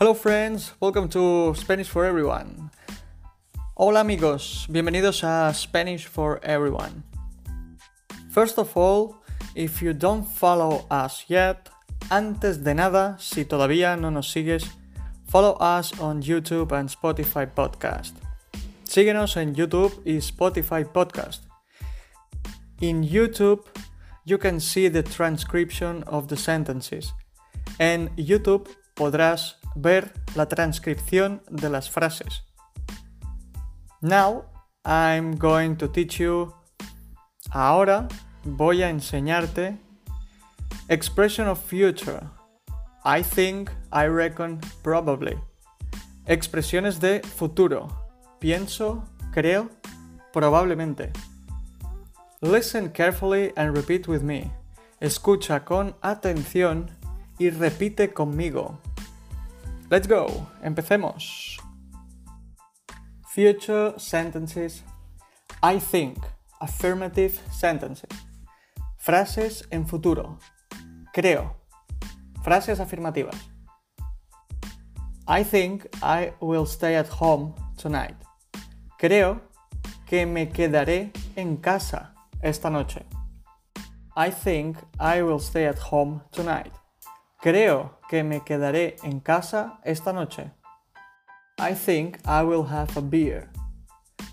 Hello friends, welcome to Spanish for Everyone. Hola amigos, bienvenidos a Spanish for Everyone. First of all, if you don't follow us yet, antes de nada, si todavía no nos sigues, follow us on YouTube and Spotify Podcast. Síguenos en YouTube y Spotify Podcast. In YouTube, you can see the transcription of the sentences. En YouTube podrás ver la transcripción de las frases. Now I'm going to teach you. Ahora voy a enseñarte expression of future. I think, I reckon, probably. Expresiones de futuro. Pienso, creo, probablemente. Listen carefully and repeat with me. Escucha con atención y repite conmigo. Let's go. Empecemos. Future sentences. I think. Affirmative sentences. Frases en futuro. Creo. Frases afirmativas. I think I will stay at home tonight. Creo que me quedaré en casa esta noche. I think I will stay at home tonight. Creo que me quedaré en casa esta noche. I think I will have a beer.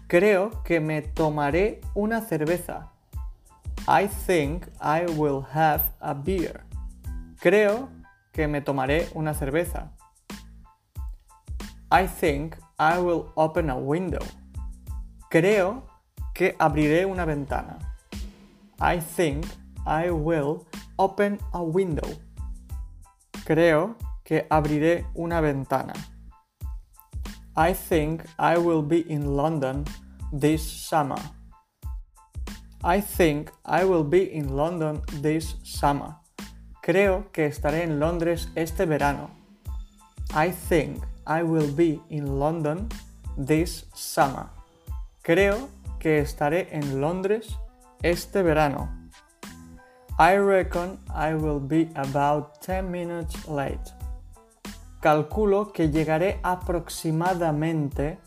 Creo que me tomaré una cerveza. I think I will have a beer. Creo que me tomaré una cerveza. I think I will open a window. Creo que abriré una ventana. I think I will open a window. Creo que abriré una ventana. I think I will be in London this summer. I think I will be in London this summer. Creo que estaré en Londres este verano. I think I will be in London this summer. Creo que estaré en Londres este verano. I reckon I will be about 10 minutes late. Calculo que llegaré aproximadamente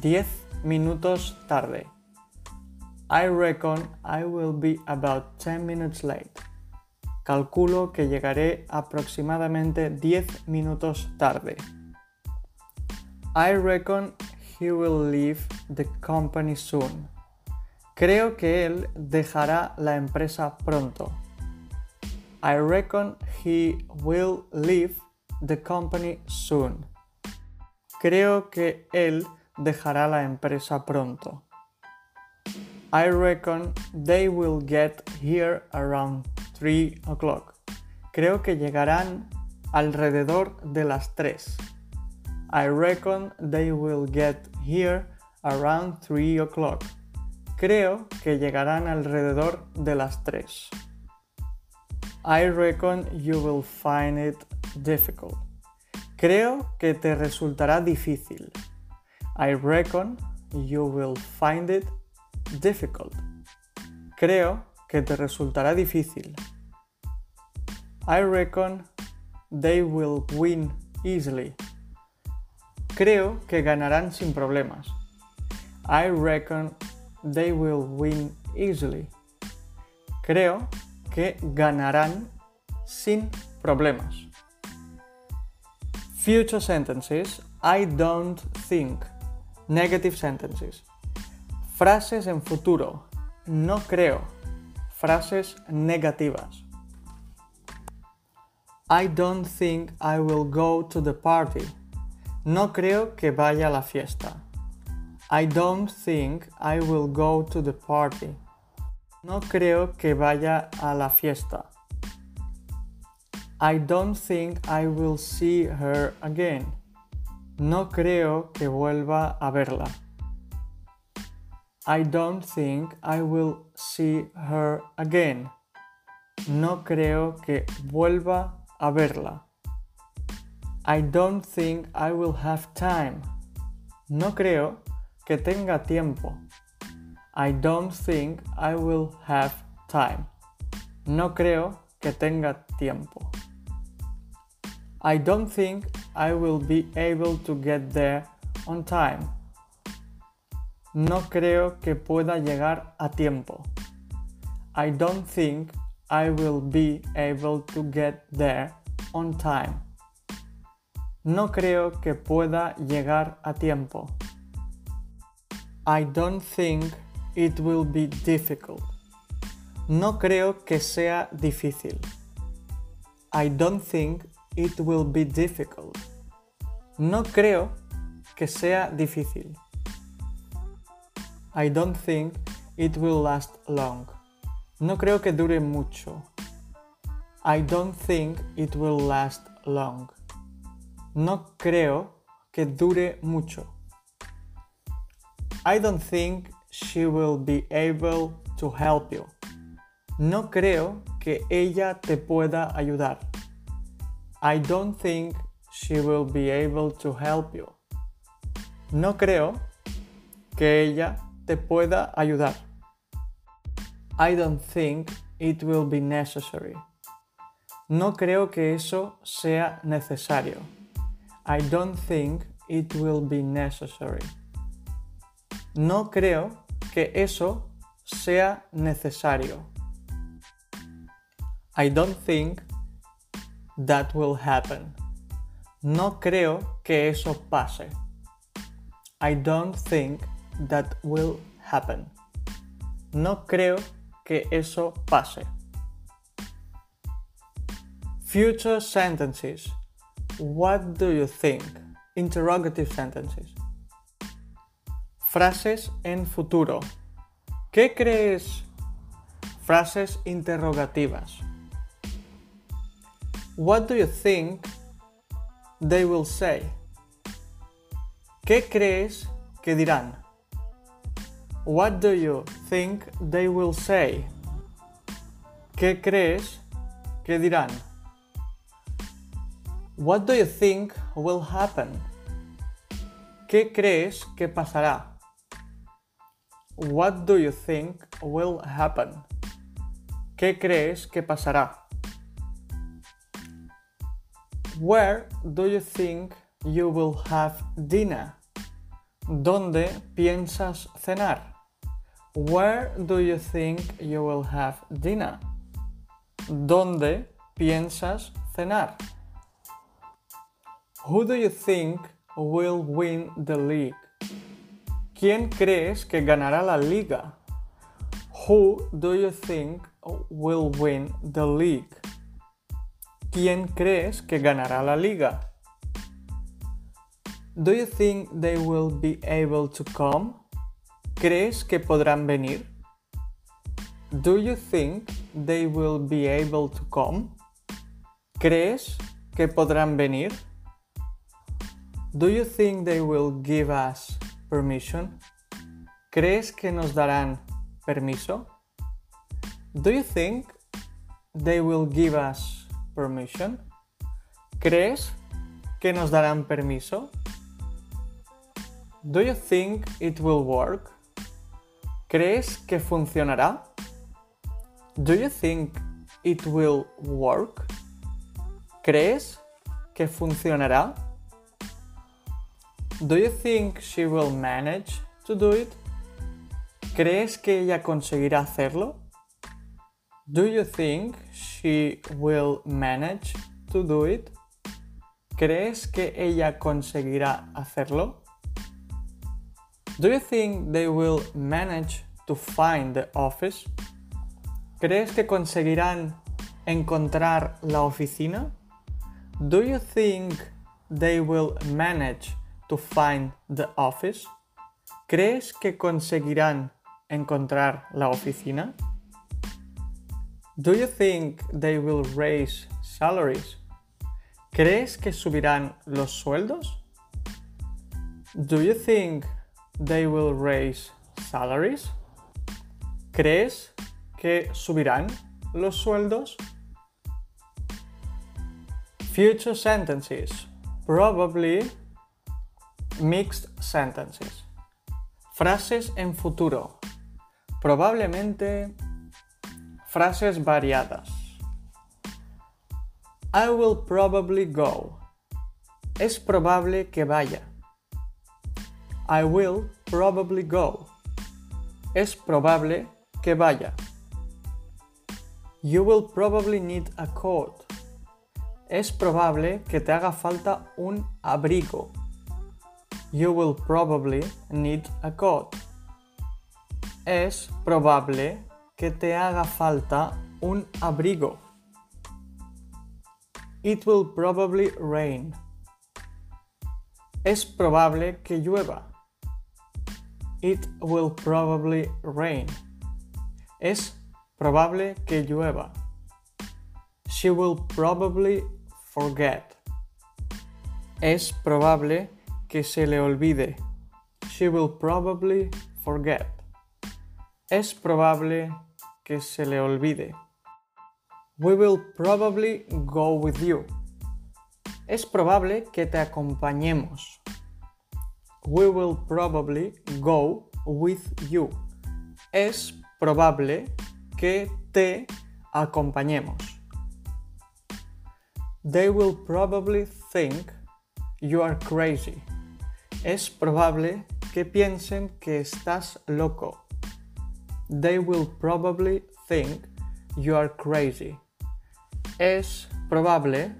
10 minutos tarde. I reckon I will be about 10 minutes late. Calculo que llegaré aproximadamente 10 minutos tarde. I reckon he will leave the company soon. Creo que él dejará la empresa pronto. I reckon he will leave the company soon. Creo que él dejará la empresa pronto. I reckon they will get here around 3 o'clock. Creo que llegarán alrededor de las 3. I reckon they will get here around 3 o'clock. Creo que llegarán alrededor de las 3. I reckon you will find it difficult. Creo que te resultará difícil. I reckon you will find it difficult. Creo que te resultará difícil. I reckon they will win easily. Creo que ganarán sin problemas. I reckon they will win easily. Creo que ganarán sin problemas. Future sentences. I don't think. Negative sentences. Frases en futuro. No creo. Frases negativas. I don't think I will go to the party. No creo que vaya a la fiesta. I don't think I will go to the party. No creo que vaya a la fiesta. I don't think I will see her again. No creo que vuelva a verla. I don't think I will see her again. No creo que vuelva a verla. I don't think I will have time. No creo que tenga tiempo. I don't think I will have time. No creo que tenga tiempo. I don't think I will be able to get there on time. No creo que pueda llegar a tiempo. I don't think I will be able to get there on time. No creo que pueda llegar a tiempo. I don't think it will be difficult. No creo que sea difícil. I don't think it will be difficult. No creo que sea difícil. I don't think it will last long. No creo que dure mucho. I don't think it will last long. No creo que dure mucho. I don't think she will be able to help you. No creo que ella te pueda ayudar. I don't think she will be able to help you. No creo que ella te pueda ayudar. I don't think it will be necessary. No creo que eso sea necesario. I don't think it will be necessary. No creo que eso sea necesario. I don't think that will happen. No creo que eso pase. I don't think that will happen. No creo que eso pase. Future sentences. What do you think? Interrogative sentences. Frases en futuro. ¿Qué crees? Frases interrogativas. What do you think they will say? ¿Qué crees que dirán? What do you think they will say? ¿Qué crees que dirán? What do you think will happen? ¿Qué crees que pasará? What do you think will happen? ¿Qué crees que pasará? Where do you think you will have dinner? ¿Dónde piensas cenar? Where do you think you will have dinner? ¿Dónde piensas cenar? Who do you think will win the league? ¿Quién crees que ganará la liga? Who do you think will win the league? ¿Quién crees que ganará la liga? Do you think they will be able to come? ¿Crees que podrán venir? Do you think they will be able to come? ¿Crees que podrán venir? Do you think they will give us permission? ¿Crees que nos darán permiso? Do you think they will give us permission? ¿Crees que nos darán permiso? Do you think it will work? ¿Crees que funcionará? Do you think it will work? ¿Crees que funcionará? Do you think she will manage to do it? ¿Crees que ella conseguirá hacerlo? Do you think she will manage to do it? ¿Crees que ella conseguirá hacerlo? Do you think they will manage to find the office? ¿Crees que conseguirán encontrar la oficina? Do you think they will manage to find the office? ¿Crees que conseguirán encontrar la oficina? Do you think they will raise salaries? ¿Crees que subirán los sueldos? Do you think they will raise salaries? ¿Crees que subirán los sueldos? Future sentences. Probably mixed sentences. Frases en futuro. Probablemente frases variadas. I will probably go. Es probable que vaya. I will probably go. Es probable que vaya. You will probably need a coat. Es probable que te haga falta un abrigo. You will probably need a coat. Es probable que te haga falta un abrigo. It will probably rain. Es probable que llueva. It will probably rain. Es probable que llueva. She will probably forget. Es probable que se le olvide. She will probably forget. Es probable que se le olvide. We will probably go with you. Es probable que te acompañemos. We will probably go with you. Es probable que te acompañemos. They will probably think you are crazy. Es probable que piensen que estás loco. They will probably think you are crazy es probable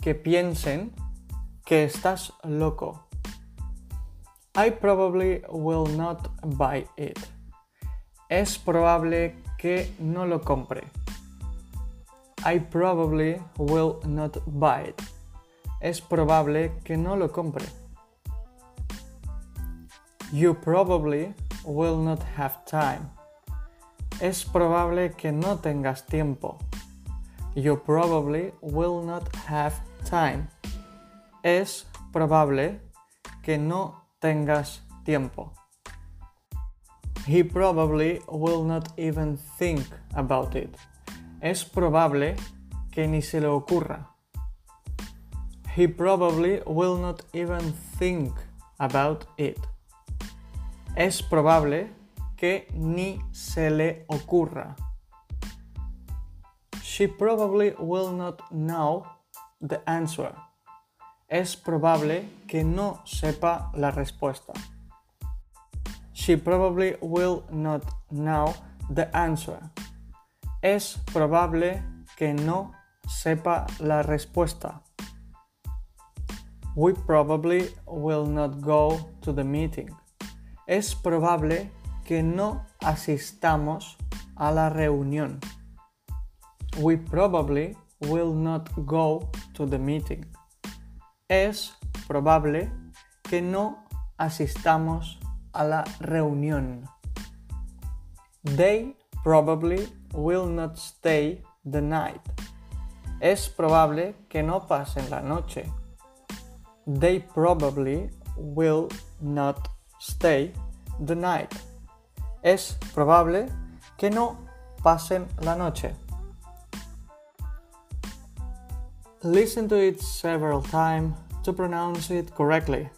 que piensen que estás loco. I probably will not buy it. Es probable que no lo compre. I probably will not buy it. Es probable que no lo compre. You probably will not have time. Es probable que no tengas tiempo. You probably will not have time. Es probable que no tengas tiempo. He probably will not even think about it. Es probable que ni se le ocurra. He probably will not even think about it. Es probable que ni se le ocurra. She probably will not know the answer. Es probable que no sepa la respuesta. She probably will not know the answer. Es probable que no sepa la respuesta. We probably will not go to the meeting. Es probable que no asistamos a la reunión. We probably will not go to the meeting. Es probable que no asistamos a la reunión. They probably will not stay the night. Es probable que no pasen la noche. They probably will not stay the night. Es probable que no pasen la noche. Listen to it several times to pronounce it correctly.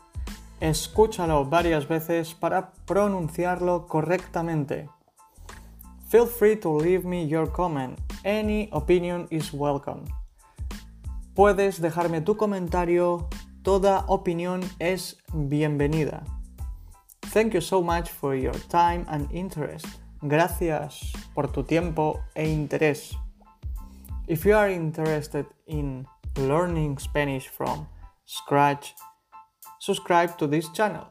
Escúchalo varias veces para pronunciarlo correctamente. Feel free to leave me your comment. Any opinion is welcome. Puedes dejarme tu comentario. Toda opinión es bienvenida. Thank you so much for your time and interest. Gracias por tu tiempo e interés. If you are interested in learning Spanish from scratch, subscribe to this channel.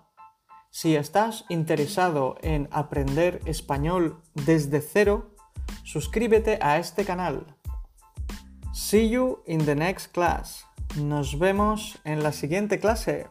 Si estás interesado en aprender español desde cero, suscríbete a este canal. See you in the next class. Nos vemos en la siguiente clase.